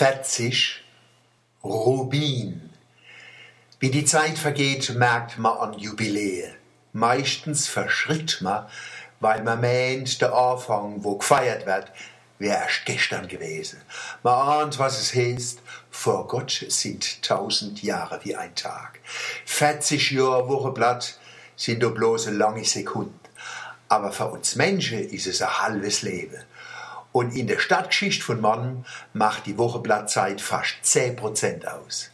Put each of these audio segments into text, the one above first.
40 Rubin. Wie die Zeit vergeht, merkt man an Jubiläe. Meistens verschritt man, weil man meint, der Anfang, wo gefeiert wird, wäre erst gestern gewesen. Man ahnt, was es heißt, vor Gott sind tausend Jahre wie ein Tag. 40 Jahre Wochenblatt sind doch bloß eine lange Sekunde. Aber für uns Menschen ist es ein halbes Leben. Und in der Stadtgeschichte von Mann macht die Wochenblattzeit fast 10% aus.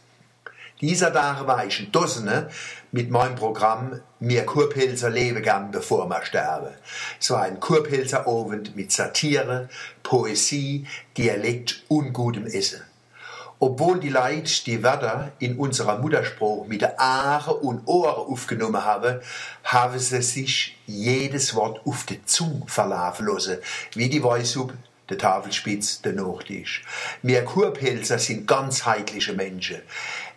Dieser Tag war ich in Dossene mit meinem Programm Mir Kurpilzer lebe gern, bevor wir sterben. Es war ein Kurpilzer mit Satire, Poesie, Dialekt und gutem Essen. Obwohl die Leute die Wörter in unserer Mutterspruch mit der Aare und Ohren aufgenommen haben, haben sie sich jedes Wort auf die Zunge verlaufen lassen, wie die Weisub, der Tafelspitz, der Nachtisch. Wir Kurpelzer sind ganzheitliche Menschen.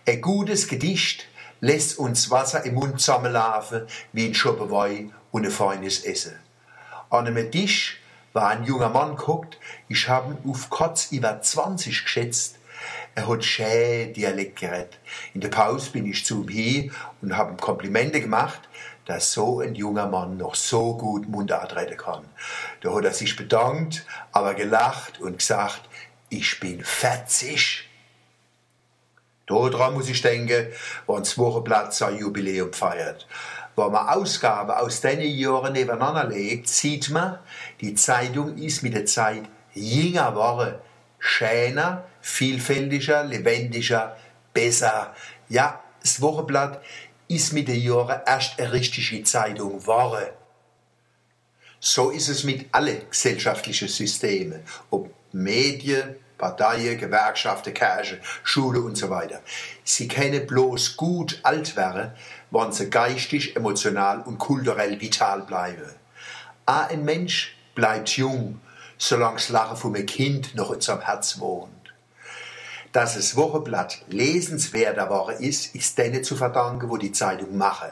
Ein gutes Gedicht lässt uns Wasser im Mund zusammenlaufen, wie ein Schoppenwein und ein feines Essen. An einem Tisch war ein junger Mann geguckt, ich habe ihn auf kurz über 20 geschätzt, er hat schön Dialekt geredet. In der Pause bin ich zu ihm hin und habe ihm Komplimente gemacht, dass so ein junger Mann noch so gut Mundart reden kann. Da hat er sich bedankt, aber gelacht und gesagt, ich bin 40. Daran muss ich denken, wenn das Wochenblatt sein Jubiläum feiert. Wenn man Ausgaben aus diesen Jahren nebeneinander legt, sieht man, die Zeitung ist mit der Zeit jünger geworden schöner, vielfältiger, lebendiger, besser. Ja, das Wochenblatt ist mit den Jahren erst eine richtige Zeitung geworden. So ist es mit allen gesellschaftlichen Systemen, ob Medien, Parteien, Gewerkschaften, Kirche, Schule und so weiter. Sie können bloß gut alt werden, wenn sie geistig, emotional und kulturell vital bleiben. Ein Mensch bleibt jung solange das Lachen von einem Kind noch in seinem Herz wohnt. Dass das Wochenblatt lesenswerter geworden ist, ist denen zu verdanken, wo die Zeitung machen.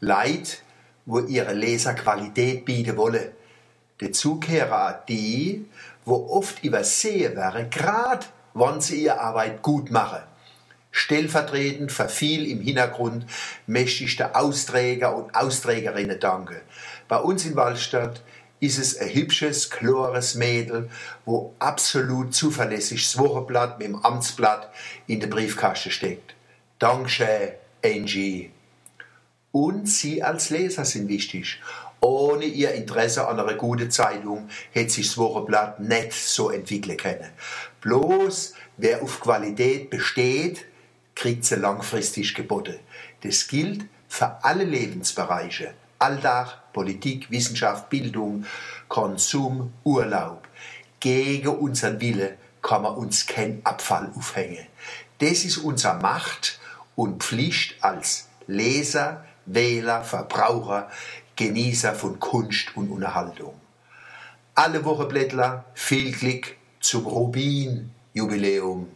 Leid, wo ihre Leser Qualität bieten wollen. Dazu auch die, wo oft übersehen werden, gerade wenn sie ihre Arbeit gut machen. Stellvertretend verfiel im Hintergrund mächtig der Austräger und Austrägerinnen danke. Bei uns in Wallstadt ist es ein hübsches, klares Mädel, wo absolut zuverlässig das Wochenblatt mit dem Amtsblatt in der Briefkaste steckt. Dankeschön, Angie. Und Sie als Leser sind wichtig. Ohne Ihr Interesse an einer guten Zeitung hätte sich das Wochenblatt nicht so entwickeln können. Bloß wer auf Qualität besteht, kriegt sie langfristig geboten. Das gilt für alle Lebensbereiche. Alltag, Politik, Wissenschaft, Bildung, Konsum, Urlaub. Gegen unseren Wille kann man uns kein Abfall aufhängen. Das ist unsere Macht und Pflicht als Leser, Wähler, Verbraucher, Genießer von Kunst und Unterhaltung. Alle Woche Blättler, viel Glück zum Rubin-Jubiläum